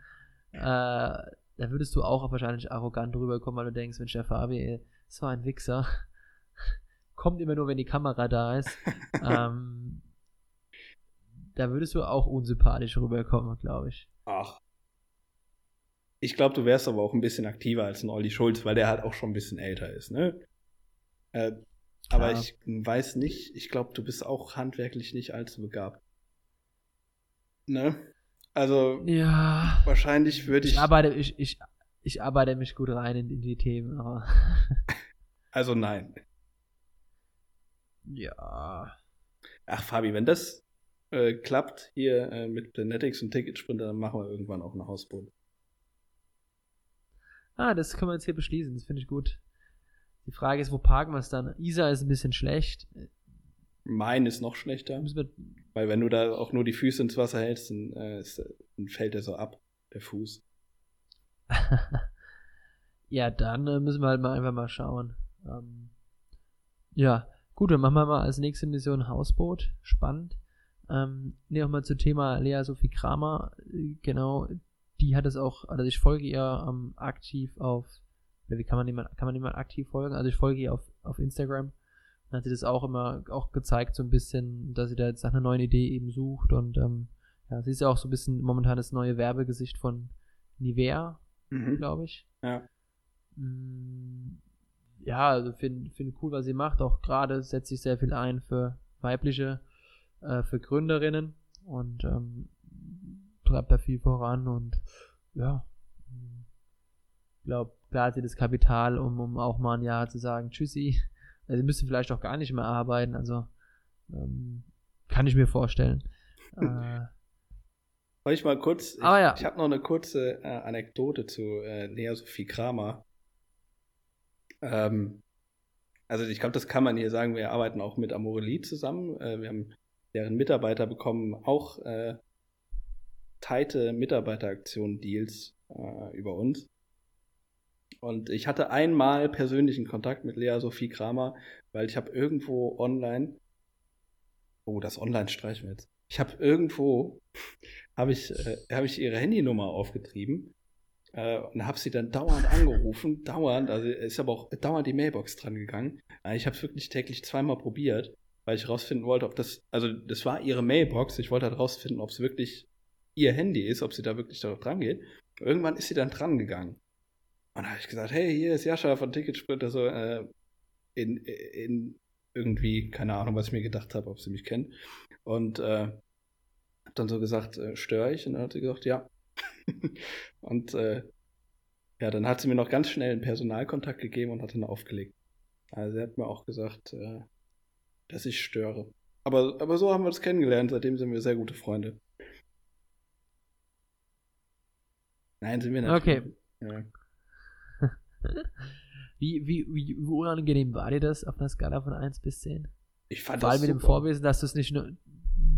äh, da würdest du auch wahrscheinlich arrogant drüber kommen, weil du denkst, Mensch, der Fabi, so ein Wichser. kommt immer nur, wenn die Kamera da ist. ähm, da würdest du auch unsympathisch rüberkommen, glaube ich. Ach. Ich glaube, du wärst aber auch ein bisschen aktiver als ein Olli Schulz, weil der halt auch schon ein bisschen älter ist, ne? Äh, aber ja. ich weiß nicht, ich glaube, du bist auch handwerklich nicht allzu begabt. Ne? Also, ja. wahrscheinlich würde ich. Ich arbeite, ich, ich, ich arbeite mich gut rein in, in die Themen, aber. also nein. Ja. Ach, Fabi, wenn das äh, klappt hier äh, mit Planetics und Ticketsprinter, dann machen wir irgendwann auch ein Hausboot. Ah, das können wir jetzt hier beschließen, das finde ich gut. Die Frage ist, wo parken wir es dann? Isa ist ein bisschen schlecht. Mein ist noch schlechter. Weil wenn du da auch nur die Füße ins Wasser hältst, dann, äh, dann fällt er so ab, der Fuß. ja, dann äh, müssen wir halt mal einfach mal schauen. Ähm, ja, gut, dann machen wir mal als nächste Mission Hausboot. Spannend. Ähm, ne, auch mal zum Thema Lea Sophie Kramer. Genau, die hat es auch, also ich folge ihr ähm, aktiv auf wie kann man jemand, kann man jemand aktiv folgen? Also ich folge ihr auf, auf Instagram. Dann hat sie das auch immer auch gezeigt, so ein bisschen, dass sie da jetzt nach einer neuen Idee eben sucht und ähm, ja, sie ist ja auch so ein bisschen momentan das neue Werbegesicht von Nivea, mhm. glaube ich. Ja. Mm, ja, also finde find cool, was sie macht. Auch gerade setzt sich sehr viel ein für weibliche, äh, für Gründerinnen und ähm, treibt da viel voran und ja, glaube, klar hat sie das Kapital, um, um auch mal ein Jahr zu sagen, tschüssi. Also sie müsste vielleicht auch gar nicht mehr arbeiten, also ähm, kann ich mir vorstellen. äh, Soll ich mal kurz, ich, Aber ja. ich habe noch eine kurze äh, Anekdote zu äh, Lea Sophie Kramer. Ähm, also ich glaube, das kann man hier sagen, wir arbeiten auch mit Amorelie zusammen. Äh, wir haben deren Mitarbeiter bekommen auch äh, teite Mitarbeiteraktionen-Deals äh, über uns. Und ich hatte einmal persönlichen Kontakt mit Lea Sophie Kramer, weil ich habe irgendwo online, oh, das Online streichen wir jetzt. Ich habe irgendwo, habe ich, äh, hab ich ihre Handynummer aufgetrieben äh, und habe sie dann dauernd angerufen, dauernd, also ist aber auch dauernd die Mailbox dran gegangen. Äh, ich habe es wirklich täglich zweimal probiert, weil ich rausfinden wollte, ob das, also das war ihre Mailbox, ich wollte halt rausfinden, ob es wirklich ihr Handy ist, ob sie da wirklich darauf dran geht. Irgendwann ist sie dann dran gegangen. Und da habe ich gesagt, hey, hier ist Jascha von Ticketsprint, also äh, in, in irgendwie, keine Ahnung, was ich mir gedacht habe, ob sie mich kennt. Und äh, hab dann so gesagt, äh, störe ich? Und dann hat sie gesagt, ja. und äh, ja, dann hat sie mir noch ganz schnell einen Personalkontakt gegeben und hat dann aufgelegt. Also sie hat mir auch gesagt, äh, dass ich störe. Aber, aber so haben wir uns kennengelernt, seitdem sind wir sehr gute Freunde. Nein, sind wir natürlich. Okay. Ja. wie, wie, wie, wie unangenehm war dir das auf einer Skala von 1 bis 10? Ich fand Vor allem mit dem Vorwissen, dass du es nicht nur,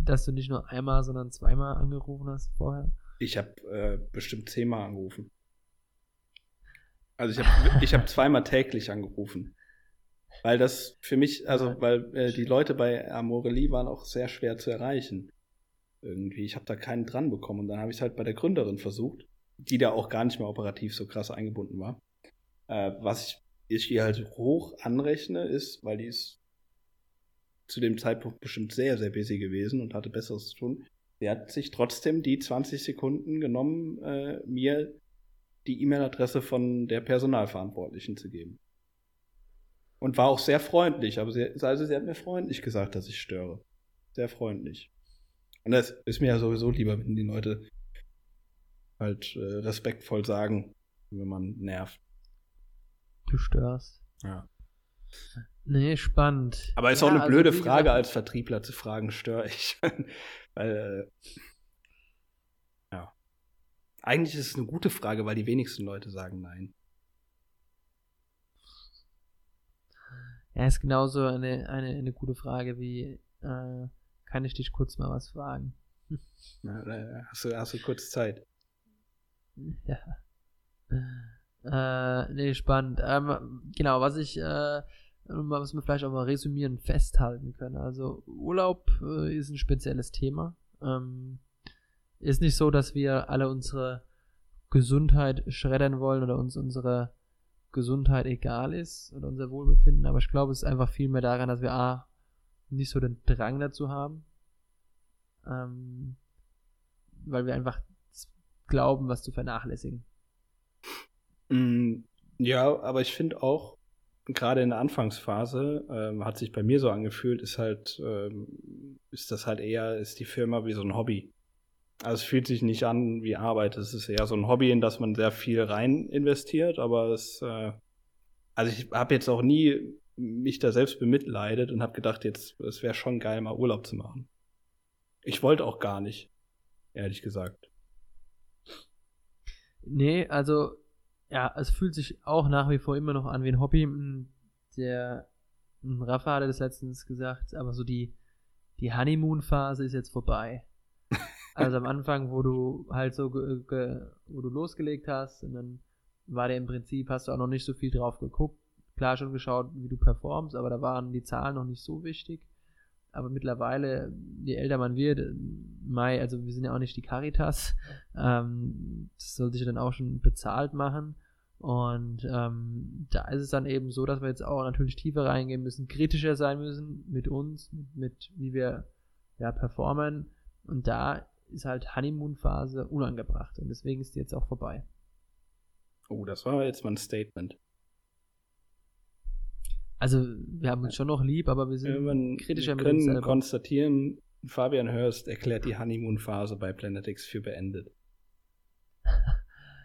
dass du nicht nur einmal, sondern zweimal angerufen hast vorher. Ich habe äh, bestimmt zehnmal angerufen. Also ich habe ich hab zweimal täglich angerufen. Weil das für mich, also weil äh, die Leute bei Amorelie waren auch sehr schwer zu erreichen. Irgendwie. Ich habe da keinen dran bekommen. Und dann habe ich es halt bei der Gründerin versucht, die da auch gar nicht mehr operativ so krass eingebunden war. Äh, was ich, ich ihr halt hoch anrechne, ist, weil die ist zu dem Zeitpunkt bestimmt sehr, sehr busy gewesen und hatte Besseres zu tun. Sie hat sich trotzdem die 20 Sekunden genommen, äh, mir die E-Mail-Adresse von der Personalverantwortlichen zu geben. Und war auch sehr freundlich, aber sie, also sie hat mir freundlich gesagt, dass ich störe. Sehr freundlich. Und das ist mir ja sowieso lieber, wenn die Leute halt äh, respektvoll sagen, wenn man nervt. Du störst. Ja. Nee, spannend. Aber ist ja, auch eine blöde also, Frage gesagt, als Vertriebler zu fragen, störe ich. weil, äh, ja. Eigentlich ist es eine gute Frage, weil die wenigsten Leute sagen nein. Ja, ist genauso eine, eine, eine gute Frage wie, äh, kann ich dich kurz mal was fragen? Na, hast, du, hast du kurz Zeit? Ja. Äh, nee, spannend. Ähm, genau, was ich, äh, was wir vielleicht auch mal resümieren, festhalten können. Also Urlaub äh, ist ein spezielles Thema. Ähm, ist nicht so, dass wir alle unsere Gesundheit schreddern wollen oder uns unsere Gesundheit egal ist oder unser Wohlbefinden, aber ich glaube, es ist einfach viel mehr daran, dass wir A, nicht so den Drang dazu haben, ähm, weil wir einfach glauben, was zu vernachlässigen. Mm, ja, aber ich finde auch, gerade in der Anfangsphase, ähm, hat sich bei mir so angefühlt, ist halt, ähm, ist das halt eher, ist die Firma wie so ein Hobby. Also es fühlt sich nicht an wie Arbeit. Es ist eher so ein Hobby, in das man sehr viel rein investiert, aber es, äh, also ich habe jetzt auch nie mich da selbst bemitleidet und habe gedacht, jetzt, es wäre schon geil, mal Urlaub zu machen. Ich wollte auch gar nicht, ehrlich gesagt. Nee, also ja, es fühlt sich auch nach wie vor immer noch an wie ein Hobby. Hm, der hm, Rafa hatte das letztens gesagt, aber so die, die Honeymoon-Phase ist jetzt vorbei. Also am Anfang, wo du halt so, wo du losgelegt hast, und dann war der im Prinzip, hast du auch noch nicht so viel drauf geguckt. Klar schon geschaut, wie du performst, aber da waren die Zahlen noch nicht so wichtig. Aber mittlerweile, je älter man wird, Mai, also wir sind ja auch nicht die Caritas, ähm, das sollte ich dann auch schon bezahlt machen. Und ähm, da ist es dann eben so, dass wir jetzt auch natürlich tiefer reingehen müssen, kritischer sein müssen mit uns, mit, mit wie wir ja performen. Und da ist halt Honeymoon-Phase unangebracht. Und deswegen ist die jetzt auch vorbei. Oh, das war jetzt mal ein Statement. Also, wir haben uns schon noch lieb, aber wir sind Irgendwann kritischer wir mit können uns selber. konstatieren, Fabian Hörst erklärt die Honeymoon-Phase bei Planetix für beendet.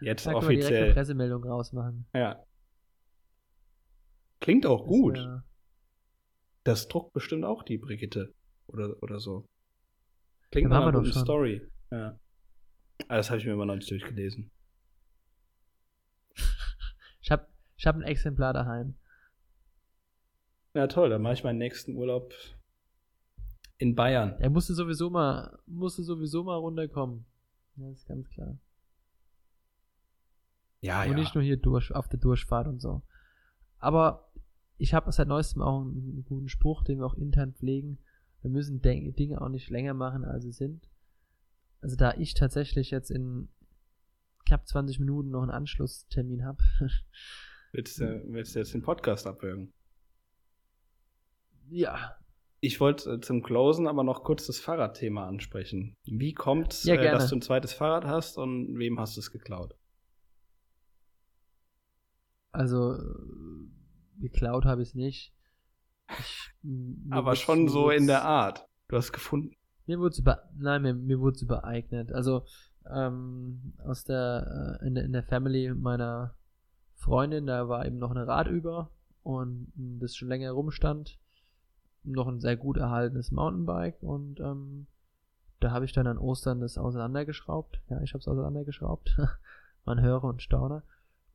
Jetzt da offiziell. Direkt eine Pressemeldung rausmachen. Ja. Klingt auch das gut. Wär... Das druckt bestimmt auch die Brigitte oder, oder so. Klingt nach einer guten Story. Ja. Aber ah, das habe ich mir immer noch nicht durchgelesen. ich habe ich hab ein Exemplar daheim. Ja, toll, dann mache ich meinen nächsten Urlaub in Bayern. Er musste sowieso mal, musste sowieso mal runterkommen. Das ist ganz klar. Ja, und ja. Und nicht nur hier durch, auf der Durchfahrt und so. Aber ich habe seit neuestem auch einen guten Spruch, den wir auch intern pflegen. Wir müssen Dinge auch nicht länger machen, als sie sind. Also da ich tatsächlich jetzt in knapp 20 Minuten noch einen Anschlusstermin habe. willst, du, willst du jetzt den Podcast abwürgen? Ja. Ich wollte äh, zum Closen aber noch kurz das Fahrradthema ansprechen. Wie kommt es, ja, äh, dass du ein zweites Fahrrad hast und wem hast du es geklaut? Also, äh, geklaut habe ich es nicht. Aber schon so in der Art. Du hast gefunden. Mir wurde es über, nein, mir, mir wurde es übereignet. Also, ähm, aus der, äh, in, in der Family meiner Freundin, da war eben noch ein Rad über und das schon länger rumstand. Noch ein sehr gut erhaltenes Mountainbike und ähm, da habe ich dann an Ostern das auseinandergeschraubt. Ja, ich habe es auseinandergeschraubt. Man höre und staune.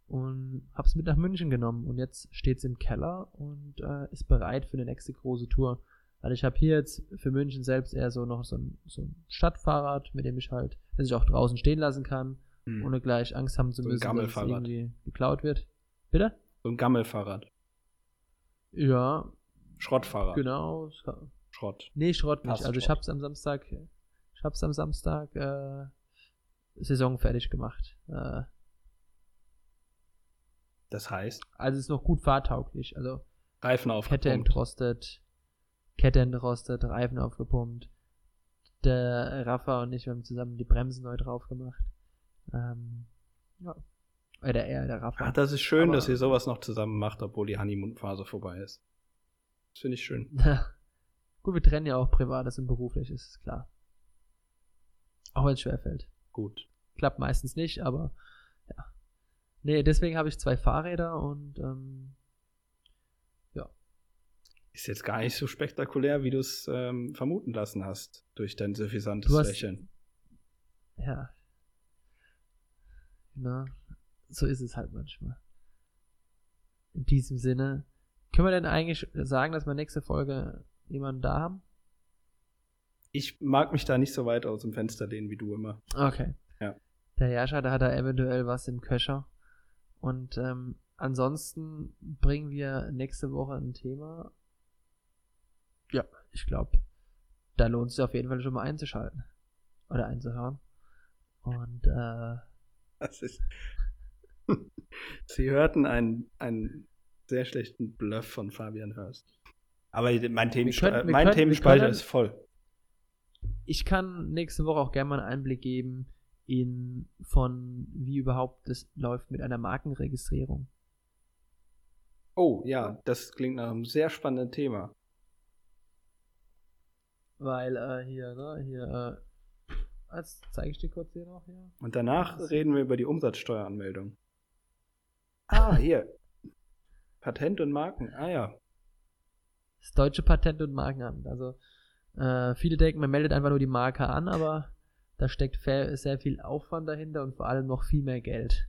Und habe es mit nach München genommen. Und jetzt steht es im Keller und äh, ist bereit für eine nächste große Tour. Weil ich habe hier jetzt für München selbst eher so noch so ein, so ein Stadtfahrrad, mit dem ich halt, das ich auch draußen stehen lassen kann, hm. ohne gleich Angst haben zu so müssen, dass es irgendwie geklaut wird. Bitte? So ein Gammelfahrrad. Ja. Schrottfahrrad. Genau. Schrott. Nee, Schrott nicht. Also ich hab's am Samstag, ich hab's am Samstag äh, Saison fertig gemacht. Äh, das heißt? Also es ist noch gut fahrtauglich. Also Reifen aufgepumpt. Kette entrostet, Kette entrostet, Reifen aufgepumpt. Der Rafa und ich haben zusammen die Bremsen neu drauf gemacht. Ähm, ja. Oder eher der Rafa. Ach, das ist schön, Aber, dass ihr sowas noch zusammen macht, obwohl die Honeymoon-Phase vorbei ist. Das finde ich schön. Gut, wir trennen ja auch Privates und Berufliches, ist klar. Auch wenn es schwerfällt. Gut. Klappt meistens nicht, aber. Nee, deswegen habe ich zwei Fahrräder und ähm, ja. Ist jetzt gar nicht so spektakulär, wie du es ähm, vermuten lassen hast, durch dein suffisantes hast, Lächeln. Ja. Na, so ist es halt manchmal. In diesem Sinne, können wir denn eigentlich sagen, dass wir nächste Folge jemanden da haben? Ich mag mich da nicht so weit aus dem Fenster lehnen wie du immer. Okay. Ja. Der Jascha, da hat er eventuell was im Köcher. Und ähm, ansonsten bringen wir nächste Woche ein Thema. Ja, ich glaube, da lohnt es sich auf jeden Fall schon mal einzuschalten. Oder einzuhören. Und äh, das ist, Sie hörten einen, einen sehr schlechten Bluff von Fabian Hörst. Aber mein, Themenspe können, mein können, Themenspeicher ist voll. Ich kann nächste Woche auch gerne mal einen Einblick geben in von wie überhaupt das läuft mit einer Markenregistrierung. Oh ja, das klingt nach einem sehr spannenden Thema. Weil äh, hier, ne, hier, äh, jetzt zeige ich dir kurz hier noch hier. Und danach reden wir über die Umsatzsteueranmeldung. Ah, hier. Patent und Marken. Ah ja. Das deutsche Patent- und Markenamt. Also äh, viele denken, man meldet einfach nur die Marke an, aber da steckt sehr viel Aufwand dahinter und vor allem noch viel mehr Geld.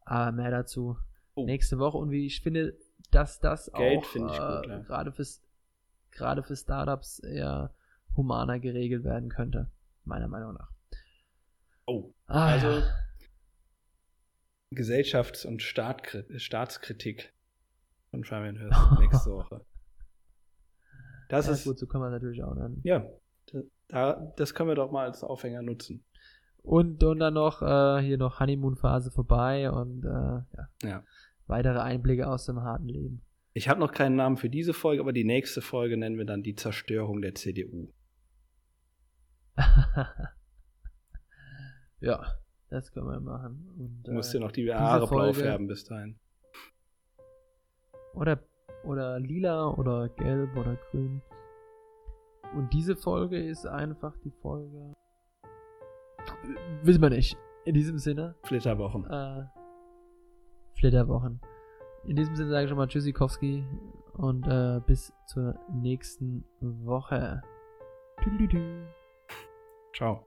Aber mehr dazu oh. nächste Woche. Und wie ich finde, dass das Geld auch äh, ja. gerade fürs gerade für Startups eher humaner geregelt werden könnte, meiner Meinung nach. Oh, ah, also ja. Gesellschafts- und Staatskritik von Fabian Hörst nächste Woche. Das ja, ist gut, so kann man natürlich auch nennen. Ja, da, das können wir doch mal als Aufhänger nutzen. Und, und dann noch äh, hier noch Honeymoon-Phase vorbei und äh, ja. ja. weitere Einblicke aus dem harten Leben. Ich habe noch keinen Namen für diese Folge, aber die nächste Folge nennen wir dann die Zerstörung der CDU. ja. Das können wir machen. Und, du musst äh, dir noch die Haare Folge, blau färben bis dahin. Oder, oder lila oder gelb oder grün. Und diese Folge ist einfach die Folge. Wissen wir nicht. In diesem Sinne. Flitterwochen. Äh, Flitterwochen. In diesem Sinne sage ich schon mal Tschüssikowski und äh, bis zur nächsten Woche. Ciao.